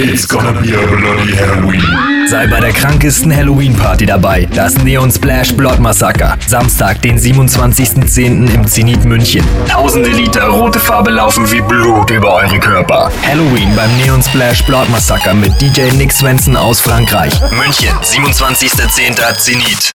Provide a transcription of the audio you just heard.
It's gonna be a bloody Halloween. Sei bei der krankesten Halloween-Party dabei. Das Neon Splash Blood Massaker. Samstag, den 27.10. im Zenit München. Tausende Liter rote Farbe laufen wie Blut über eure Körper. Halloween beim Neon Splash Blood Massaker mit DJ Nick Svensson aus Frankreich. München, 27.10. Zenit.